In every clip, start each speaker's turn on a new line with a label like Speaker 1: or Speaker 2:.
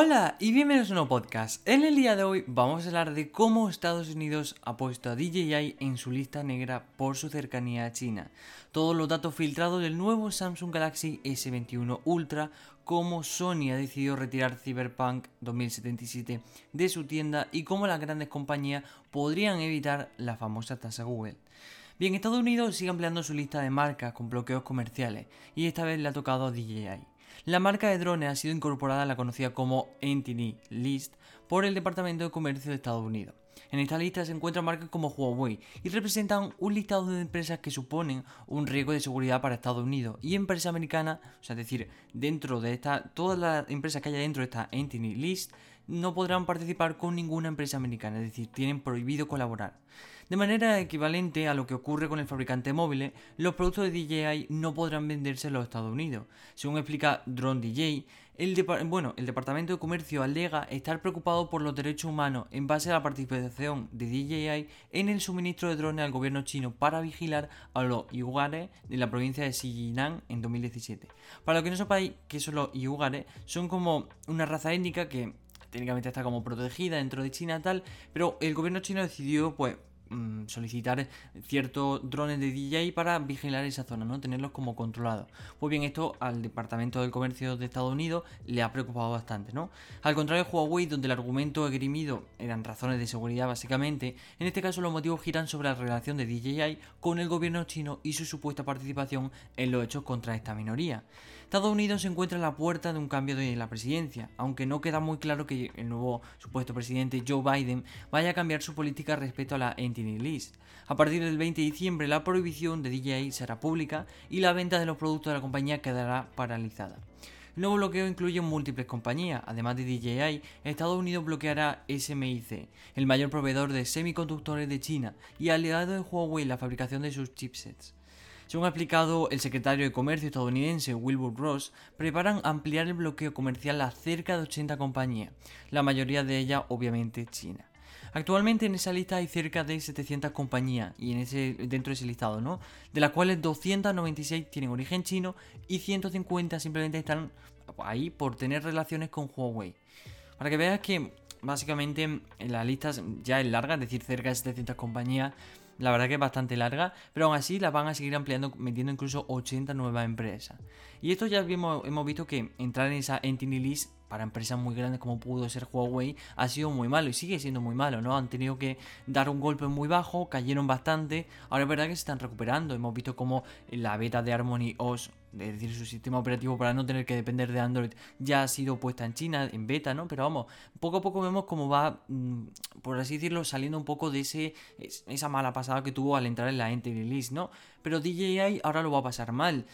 Speaker 1: Hola y bienvenidos a un nuevo podcast. En el día de hoy vamos a hablar de cómo Estados Unidos ha puesto a DJI en su lista negra por su cercanía a China. Todos los datos filtrados del nuevo Samsung Galaxy S21 Ultra, cómo Sony ha decidido retirar Cyberpunk 2077 de su tienda y cómo las grandes compañías podrían evitar la famosa tasa Google. Bien, Estados Unidos sigue ampliando su lista de marcas con bloqueos comerciales y esta vez le ha tocado a DJI. La marca de drones ha sido incorporada a la conocida como Entity List por el Departamento de Comercio de Estados Unidos. En esta lista se encuentran marcas como Huawei y representan un listado de empresas que suponen un riesgo de seguridad para Estados Unidos y empresas americanas, o sea, es decir, dentro de esta, todas las empresas que haya dentro de esta Entity List no podrán participar con ninguna empresa americana, es decir, tienen prohibido colaborar. De manera equivalente a lo que ocurre con el fabricante móvil, los productos de DJI no podrán venderse en los Estados Unidos. Según explica Drone DJ, el, bueno, el Departamento de Comercio alega estar preocupado por los derechos humanos en base a la participación de DJI en el suministro de drones al gobierno chino para vigilar a los yugares de la provincia de Xinjiang en 2017. Para lo que no sepáis que son los yugares, son como una raza étnica que técnicamente está como protegida dentro de China tal, pero el gobierno chino decidió pues Mm, solicitar ciertos drones de DJ para vigilar esa zona, ¿no? Tenerlos como controlados. Pues bien, esto al Departamento del Comercio de Estados Unidos le ha preocupado bastante, ¿no? Al contrario de Huawei, donde el argumento esgrimido eran razones de seguridad básicamente, en este caso los motivos giran sobre la relación de DJI con el gobierno chino y su supuesta participación en los hechos contra esta minoría. Estados Unidos se encuentra en la puerta de un cambio de la presidencia, aunque no queda muy claro que el nuevo supuesto presidente Joe Biden vaya a cambiar su política respecto a la entidad A partir del 20 de diciembre la prohibición de DJI será pública y la venta de los productos de la compañía quedará paralizada. El nuevo bloqueo incluye múltiples compañías, además de DJI, Estados Unidos bloqueará SMIC, el mayor proveedor de semiconductores de China y aliado de Huawei en la fabricación de sus chipsets. Según ha explicado el secretario de Comercio estadounidense Wilbur Ross, preparan ampliar el bloqueo comercial a cerca de 80 compañías, la mayoría de ellas obviamente China. Actualmente en esa lista hay cerca de 700 compañías y en ese, dentro de ese listado, ¿no? De las cuales 296 tienen origen chino y 150 simplemente están ahí por tener relaciones con Huawei. Para que veas que básicamente la lista ya es larga, es decir, cerca de 700 compañías. La verdad que es bastante larga, pero aún así la van a seguir ampliando, metiendo incluso 80 nuevas empresas. Y esto ya hemos, visto que entrar en esa Entity List para empresas muy grandes como pudo ser Huawei ha sido muy malo y sigue siendo muy malo, ¿no? Han tenido que dar un golpe muy bajo, cayeron bastante, ahora es verdad que se están recuperando, hemos visto como la beta de Harmony OS, es decir, su sistema operativo para no tener que depender de Android, ya ha sido puesta en China, en beta, ¿no? Pero vamos, poco a poco vemos cómo va, mm, por así decirlo, saliendo un poco de ese, esa mala pasada que tuvo al entrar en la List, ¿no? Pero DJI ahora lo va a pasar mal.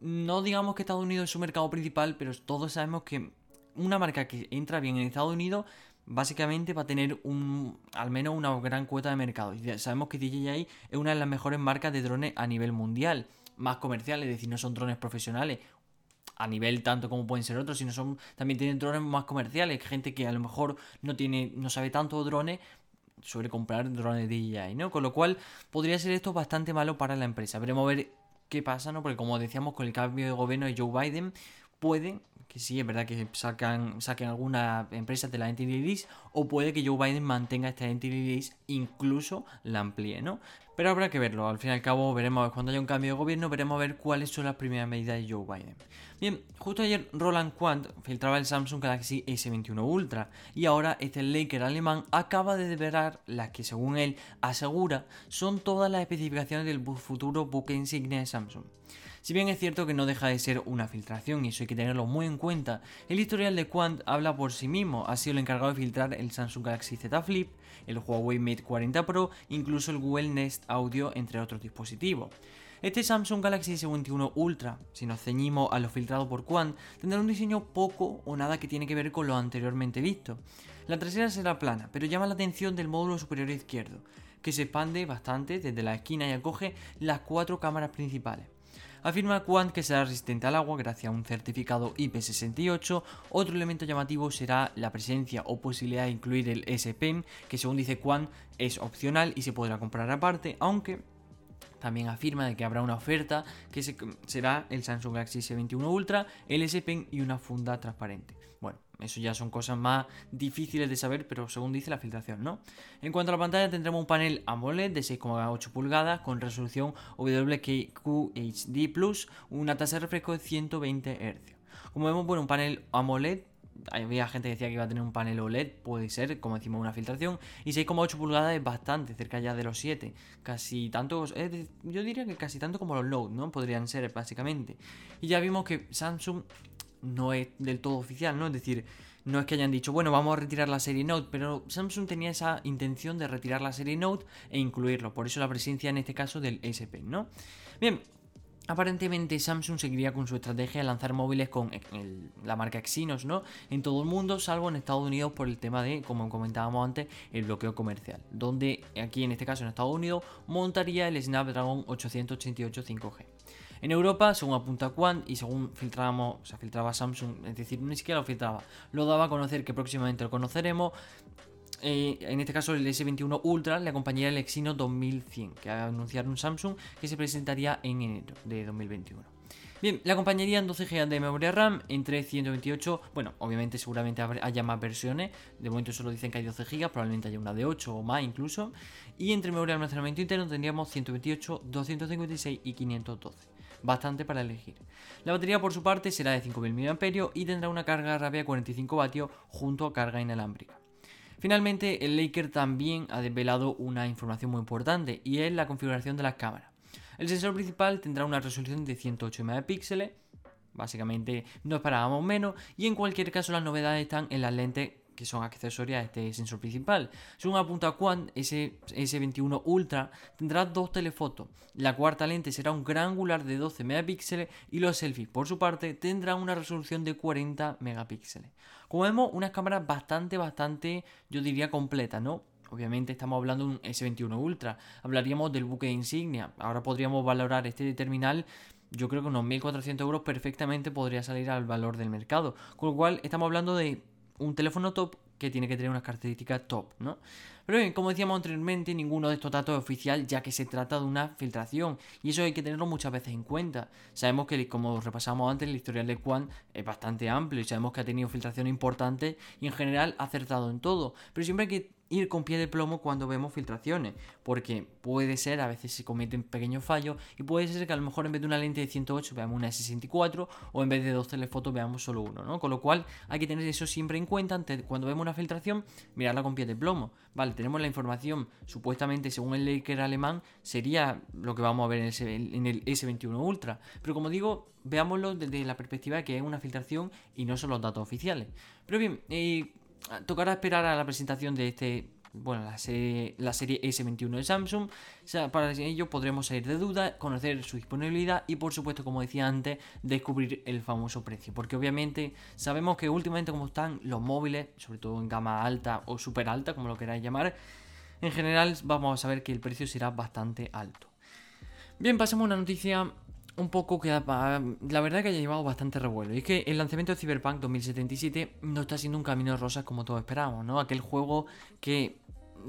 Speaker 1: No digamos que Estados Unidos es su mercado principal, pero todos sabemos que una marca que entra bien en Estados Unidos básicamente va a tener un, al menos una gran cuota de mercado. Y sabemos que DJI es una de las mejores marcas de drones a nivel mundial, más comerciales, es decir, no son drones profesionales a nivel tanto como pueden ser otros, sino son también tienen drones más comerciales, gente que a lo mejor no tiene no sabe tanto de drones suele comprar drones DJI, ¿no? Con lo cual podría ser esto bastante malo para la empresa. Veremos a ver qué pasa, ¿no? Porque como decíamos con el cambio de gobierno de Joe Biden puede que sí, es verdad que sacan, saquen alguna empresa de la Entity List, o puede que Joe Biden mantenga esta Entity List, incluso la amplíe, ¿no? Pero habrá que verlo, al fin y al cabo veremos cuando haya un cambio de gobierno, veremos a ver cuáles son las primeras medidas de Joe Biden. Bien, justo ayer Roland Quant filtraba el Samsung Galaxy S21 Ultra y ahora este Laker alemán acaba de develar las que según él asegura son todas las especificaciones del futuro buque insignia de Samsung. Si bien es cierto que no deja de ser una filtración y eso hay que tenerlo muy en cuenta, el historial de Quant habla por sí mismo, ha sido el encargado de filtrar el Samsung Galaxy Z Flip, el Huawei Mate 40 Pro, incluso el Google Nest Audio, entre otros dispositivos. Este Samsung Galaxy S21 Ultra, si nos ceñimos a lo filtrado por Quant, tendrá un diseño poco o nada que tiene que ver con lo anteriormente visto. La trasera será plana, pero llama la atención del módulo superior izquierdo, que se expande bastante desde la esquina y acoge las cuatro cámaras principales. Afirma Quant que será resistente al agua gracias a un certificado IP68. Otro elemento llamativo será la presencia o posibilidad de incluir el S Pen, que según dice Quant es opcional y se podrá comprar aparte, aunque también afirma de que habrá una oferta que será el Samsung Galaxy S21 Ultra, el S Pen y una funda transparente. Bueno, eso ya son cosas más difíciles de saber, pero según dice la filtración, ¿no? En cuanto a la pantalla, tendremos un panel AMOLED de 6,8 pulgadas con resolución WQHD una tasa de refresco de 120 Hz. Como vemos, bueno, un panel AMOLED había gente que decía que iba a tener un panel OLED, puede ser, como decimos, una filtración. Y 6,8 pulgadas es bastante, cerca ya de los 7. Casi tanto, yo diría que casi tanto como los Note, ¿no? Podrían ser, básicamente. Y ya vimos que Samsung no es del todo oficial, ¿no? Es decir, no es que hayan dicho, bueno, vamos a retirar la serie Note, pero Samsung tenía esa intención de retirar la serie Note e incluirlo. Por eso la presencia en este caso del SP, ¿no? Bien, Aparentemente Samsung seguiría con su estrategia de lanzar móviles con la marca Exynos, ¿no? En todo el mundo, salvo en Estados Unidos por el tema de, como comentábamos antes, el bloqueo comercial, donde aquí en este caso en Estados Unidos montaría el Snapdragon 888 5G. En Europa, según apunta Quant y según filtrábamos, o sea, filtraba Samsung, es decir, ni siquiera lo filtraba, lo daba a conocer que próximamente lo conoceremos, eh, en este caso el S21 Ultra le acompañaría el Exynos 2100, que anunciaron Samsung que se presentaría en enero de 2021. Bien, le acompañarían 12 GB de memoria RAM entre 128, bueno, obviamente seguramente haya más versiones, de momento solo dicen que hay 12 GB, probablemente haya una de 8 o más incluso, y entre memoria de almacenamiento interno tendríamos 128, 256 y 512 bastante para elegir. La batería por su parte será de 5000 mAh y tendrá una carga rápida de 45 vatios junto a carga inalámbrica. Finalmente, el Laker también ha desvelado una información muy importante y es la configuración de las cámaras. El sensor principal tendrá una resolución de 108 megapíxeles, básicamente no esperábamos menos, y en cualquier caso las novedades están en las lentes que son accesorias a este sensor principal. Según apunta Quant, ese S21 Ultra tendrá dos telefotos. La cuarta lente será un gran angular de 12 megapíxeles y los selfies, por su parte, tendrán una resolución de 40 megapíxeles. Como vemos, unas cámaras bastante, bastante, yo diría, completa, ¿no? Obviamente estamos hablando de un S21 Ultra. Hablaríamos del buque de insignia. Ahora podríamos valorar este terminal yo creo que unos 1.400 euros perfectamente podría salir al valor del mercado. Con lo cual estamos hablando de un teléfono top que tiene que tener unas características top, ¿no? Pero bien, como decíamos anteriormente, ninguno de estos datos es oficial ya que se trata de una filtración y eso hay que tenerlo muchas veces en cuenta. Sabemos que, como repasamos antes, el historial de Quant es bastante amplio y sabemos que ha tenido filtración importante y en general ha acertado en todo, pero siempre hay que ir con pie de plomo cuando vemos filtraciones, porque puede ser, a veces se cometen pequeños fallos, y puede ser que a lo mejor en vez de una lente de 108 veamos una S64, o en vez de dos telefotos veamos solo uno, ¿no? Con lo cual hay que tener eso siempre en cuenta antes, cuando vemos una filtración, mirarla con pie de plomo. Vale, tenemos la información, supuestamente según el Laker alemán, sería lo que vamos a ver en el, S21 Ultra, pero como digo, veámoslo desde la perspectiva de que es una filtración y no son los datos oficiales. Pero bien, eh, tocará esperar a la presentación de este bueno, la serie, la serie S21 de Samsung. para ello podremos salir de duda, conocer su disponibilidad y por supuesto, como decía antes, descubrir el famoso precio. Porque obviamente sabemos que últimamente como están los móviles, sobre todo en gama alta o super alta, como lo queráis llamar, en general vamos a saber que el precio será bastante alto. Bien, pasamos a una noticia un poco que la verdad que haya llevado bastante revuelo. Y es que el lanzamiento de Cyberpunk 2077 no está siendo un camino de rosas como todos esperábamos, ¿no? Aquel juego que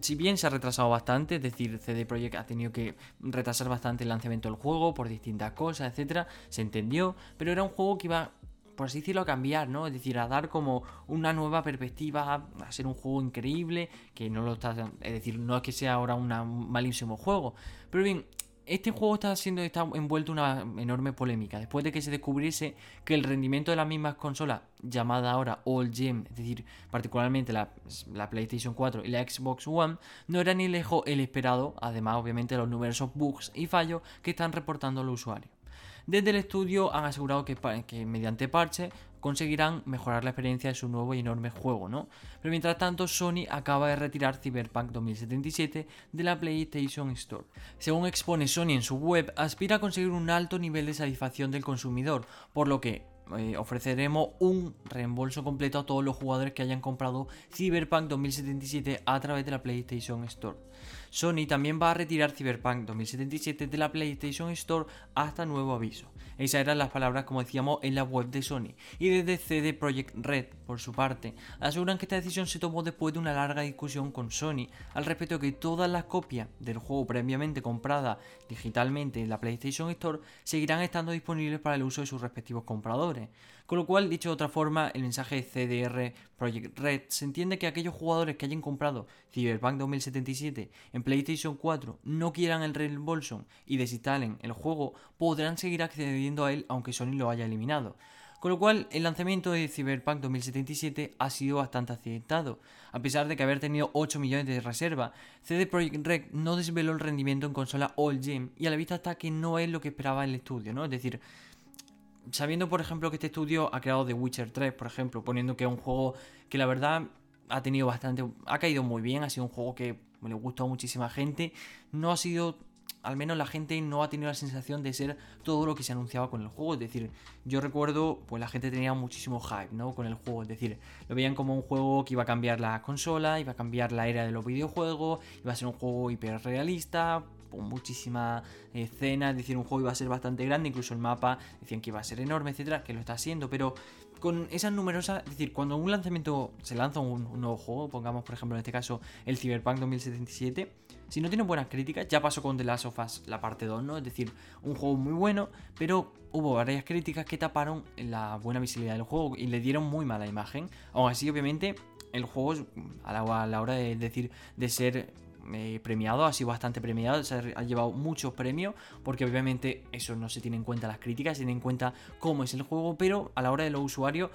Speaker 1: si bien se ha retrasado bastante, es decir, CD Projekt ha tenido que retrasar bastante el lanzamiento del juego por distintas cosas, etcétera, se entendió, pero era un juego que iba por así decirlo, a cambiar, ¿no? Es decir, a dar como una nueva perspectiva, a ser un juego increíble, que no lo está, es decir, no es que sea ahora un malísimo juego, pero bien, este juego está siendo está envuelto en una enorme polémica después de que se descubriese que el rendimiento de las mismas consolas, llamada ahora All Gem, es decir, particularmente la, la, PlayStation 4 y la Xbox One, no era ni lejos el esperado, además obviamente los numerosos bugs y fallos que están reportando los usuarios. Desde el estudio han asegurado que, que mediante parche conseguirán mejorar la experiencia de su nuevo y enorme juego, ¿no? Pero mientras tanto, Sony acaba de retirar Cyberpunk 2077 de la PlayStation Store. Según expone Sony en su web, aspira a conseguir un alto nivel de satisfacción del consumidor, por lo que eh, ofreceremos un reembolso completo a todos los jugadores que hayan comprado Cyberpunk 2077 a través de la PlayStation Store. Sony también va a retirar Cyberpunk 2077 de la PlayStation Store hasta nuevo aviso. Esas eran las palabras, como decíamos, en la web de Sony. Y desde CD Projekt Red, por su parte, aseguran que esta decisión se tomó después de una larga discusión con Sony al respecto de que todas las copias del juego previamente compradas digitalmente en la PlayStation Store seguirán estando disponibles para el uso de sus respectivos compradores. Con lo cual, dicho de otra forma, el mensaje CDR Project Red se entiende que aquellos jugadores que hayan comprado Cyberpunk 2077 en PlayStation 4 no quieran el reembolso y desinstalen el juego, podrán seguir accediendo a él aunque Sony lo haya eliminado. Con lo cual, el lanzamiento de Cyberpunk 2077 ha sido bastante aceptado. A pesar de que haber tenido 8 millones de reserva, CD Projekt Red no desveló el rendimiento en consola All Gen y a la vista está que no es lo que esperaba el estudio, ¿no? Es decir, sabiendo, por ejemplo, que este estudio ha creado The Witcher 3, por ejemplo, poniendo que es un juego que la verdad ha tenido bastante. ha caído muy bien, ha sido un juego que le gustó a muchísima gente. No ha sido. Al menos la gente no ha tenido la sensación de ser todo lo que se anunciaba con el juego. Es decir, yo recuerdo, pues la gente tenía muchísimo hype, ¿no? Con el juego. Es decir, lo veían como un juego que iba a cambiar la consola, iba a cambiar la era de los videojuegos, iba a ser un juego hiperrealista, con muchísima escena, es decir, un juego iba a ser bastante grande, incluso el mapa decían que iba a ser enorme, etcétera, que lo está haciendo, pero con esas numerosas, es decir, cuando un lanzamiento se lanza un, nuevo juego, pongamos por ejemplo en este caso el Cyberpunk 2077, si no tiene buenas críticas, ya pasó con The Last of Us la parte 2, ¿no? Es decir, un juego muy bueno, pero hubo varias críticas que taparon la buena visibilidad del juego y le dieron muy mala imagen. Aún así, obviamente, el juego, a la hora de decir, de ser eh, premiado, ha sido bastante premiado, se ha, llevado muchos premios, porque obviamente eso no se tiene en cuenta las críticas, se tiene en cuenta cómo es el juego, pero a la hora de los usuarios,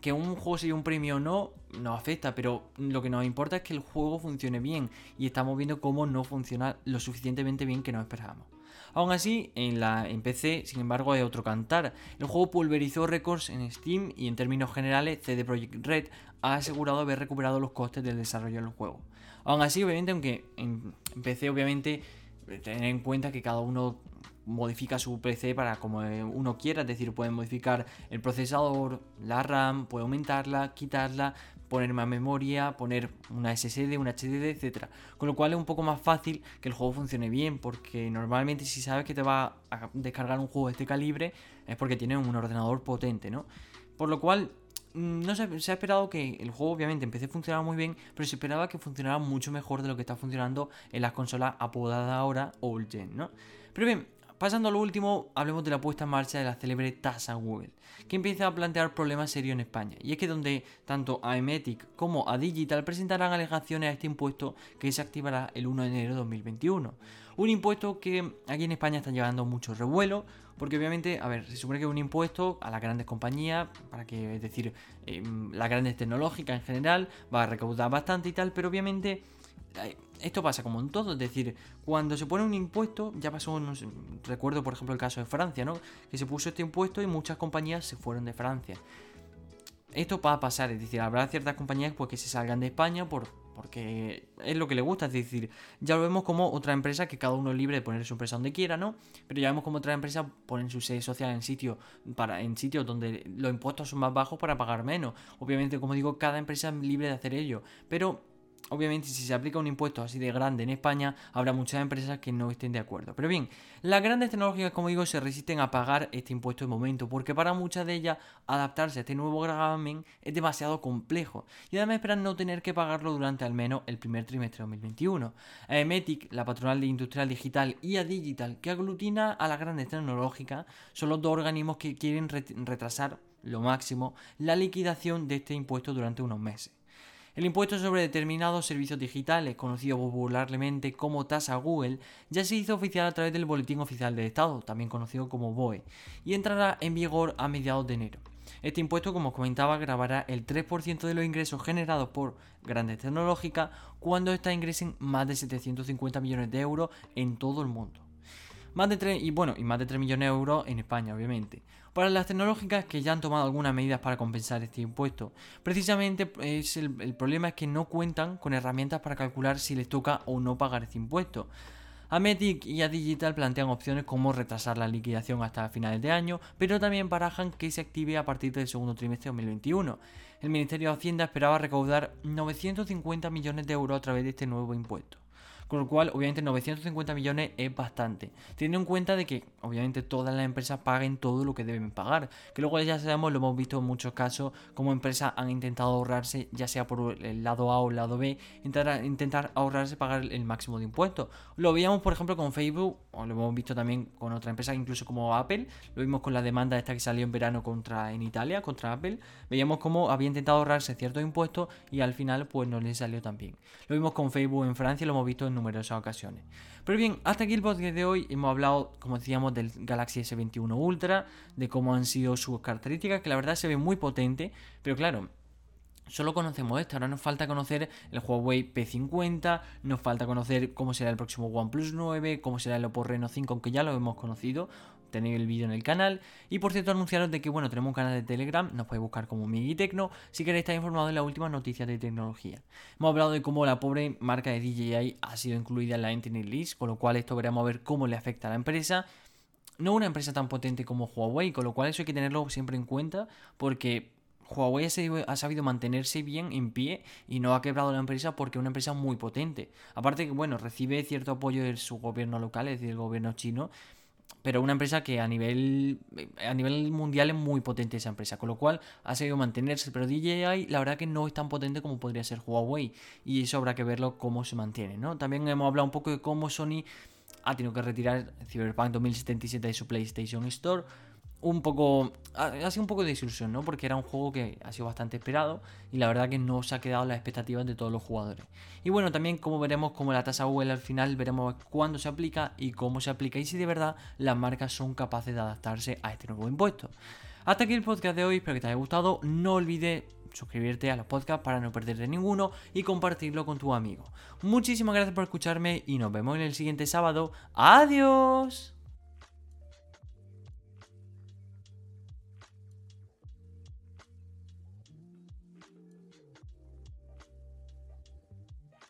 Speaker 1: que un juego se lleve un premio o no, no afecta, pero lo que nos importa es que el juego funcione bien, y estamos viendo cómo no funciona lo suficientemente bien que nos esperábamos. Aún así, en, la, en PC, sin embargo, hay otro cantar. El juego pulverizó récords en Steam y en términos generales, CD Projekt Red ha asegurado haber recuperado los costes del desarrollo del juego. Aún así, obviamente, aunque en PC, obviamente, tener en cuenta que cada uno modifica su PC para como uno quiera, es decir, puede modificar el procesador, la RAM, puede aumentarla, quitarla, poner más memoria, poner una SSD, una HDD, etc. Con lo cual es un poco más fácil que el juego funcione bien, porque normalmente si sabes que te va a descargar un juego de este calibre es porque tiene un ordenador potente, ¿no? Por lo cual no se, se, ha esperado que el juego obviamente empecé a funcionar muy bien, pero se esperaba que funcionara mucho mejor de lo que está funcionando en las consolas apodadas ahora Old Gen, ¿no? Pero bien, pasando a lo último, hablemos de la puesta en marcha de la célebre tasa Google, que empieza a plantear problemas serios en España, y es que donde tanto a Emetic como a Digital presentarán alegaciones a este impuesto que se activará el 1 de enero de 2021. Un impuesto que aquí en España está llevando mucho revuelo, porque obviamente, a ver, se supone que es un impuesto a las grandes compañías, para que, es decir, em, las grandes tecnológicas en general, va a recaudar bastante y tal, pero obviamente esto pasa como en todo, es decir, cuando se pone un impuesto, ya pasó, no recuerdo por ejemplo el caso de Francia, ¿no? Que se puso este impuesto y muchas compañías se fueron de Francia. Esto va a pasar, es decir, habrá ciertas compañías pues, que se salgan de España por, porque es lo que le gusta, es decir, ya lo vemos como otra empresa que cada uno es libre de poner su empresa donde quiera, ¿no? Pero ya vemos como otra empresa ponen su sede social en sitios para en sitios donde los impuestos son más bajos para pagar menos. Obviamente, como digo, cada empresa es libre de hacer ello, pero Obviamente, si se aplica un impuesto así de grande en España, habrá muchas empresas que no estén de acuerdo. Pero bien, las grandes tecnológicas, como digo, se resisten a pagar este impuesto de momento, porque para muchas de ellas adaptarse a este nuevo gravamen es demasiado complejo. Y además esperan no tener que pagarlo durante al menos el primer trimestre de 2021. A Emetic, la patronal de Industrial Digital, y a Digital, que aglutina a las grandes tecnológicas, son los dos organismos que quieren retrasar lo máximo la liquidación de este impuesto durante unos meses. El impuesto sobre determinados servicios digitales, conocido popularmente como tasa Google, ya se hizo oficial a través del Boletín Oficial del Estado, también conocido como BOE, y entrará en vigor a mediados de enero. Este impuesto, como comentaba, grabará el 3% de los ingresos generados por grandes tecnológicas cuando éstas ingresen más de 750 millones de euros en todo el mundo. Más de 3, y bueno, y más de 3 millones de euros en España, obviamente. Para las tecnológicas que ya han tomado algunas medidas para compensar este impuesto, precisamente es el, problema es que no cuentan con herramientas para calcular si les toca o no pagar este impuesto. A Metic y a Digital plantean opciones como retrasar la liquidación hasta finales de año, pero también barajan que se active a partir del segundo trimestre de 2021. El Ministerio de Hacienda esperaba recaudar 950 millones de euros a través de este nuevo impuesto. Con lo cual, obviamente, 950 millones es bastante. Teniendo en cuenta de que, obviamente, todas las empresas paguen todo lo que deben pagar. Que luego ya sabemos, lo hemos visto en muchos casos, como empresas han intentado ahorrarse, ya sea por el lado A o el lado B, intentar, intentar ahorrarse pagar el máximo de impuestos. Lo veíamos, por ejemplo, con Facebook, o lo hemos visto también con otra empresa, incluso como Apple. Lo vimos con la demanda esta que salió en verano contra en Italia, contra Apple. Veíamos cómo había intentado ahorrarse ciertos impuestos y al final, pues no le salió tan bien. Lo vimos con Facebook en Francia, lo hemos visto en ocasiones. Pero bien, hasta aquí el podcast de hoy. Hemos hablado, como decíamos, del Galaxy S21 Ultra, de cómo han sido sus características, que la verdad se ve muy potente, pero claro, Solo conocemos esto, ahora nos falta conocer el Huawei P50, nos falta conocer cómo será el próximo OnePlus 9, cómo será el Oppo Reno 5, aunque ya lo hemos conocido, tenéis el vídeo en el canal. Y por cierto, anunciaros de que, bueno, tenemos un canal de Telegram, nos podéis buscar como Migi Tecno, si queréis estar informados de las últimas noticias de tecnología. Hemos hablado de cómo la pobre marca de DJI ha sido incluida en la Entity List, con lo cual esto veremos a ver cómo le afecta a la empresa. No una empresa tan potente como Huawei, con lo cual eso hay que tenerlo siempre en cuenta, porque Huawei ha sabido mantenerse bien en pie y no ha quebrado la empresa porque es una empresa muy potente. Aparte que, bueno, recibe cierto apoyo de su gobierno local, es decir, el gobierno chino, pero una empresa que a nivel a nivel mundial es muy potente esa empresa, con lo cual ha seguido mantenerse, pero DJI la verdad que no es tan potente como podría ser Huawei y eso habrá que verlo cómo se mantiene, ¿no? También hemos hablado un poco de cómo Sony ha tenido que retirar Cyberpunk 2077 de su PlayStation Store un poco. Ha, sido un poco de desilusión, ¿no? Porque era un juego que ha sido bastante esperado y la verdad que no se ha quedado las expectativas de todos los jugadores. Y bueno, también como veremos como la tasa Google al final veremos cuándo se aplica y cómo se aplica y si de verdad las marcas son capaces de adaptarse a este nuevo impuesto. Hasta aquí el podcast de hoy, espero que te haya gustado. No olvides suscribirte a los podcasts para no perderte ninguno y compartirlo con tu amigo. Muchísimas gracias por escucharme y nos vemos en el siguiente sábado. ¡Adiós!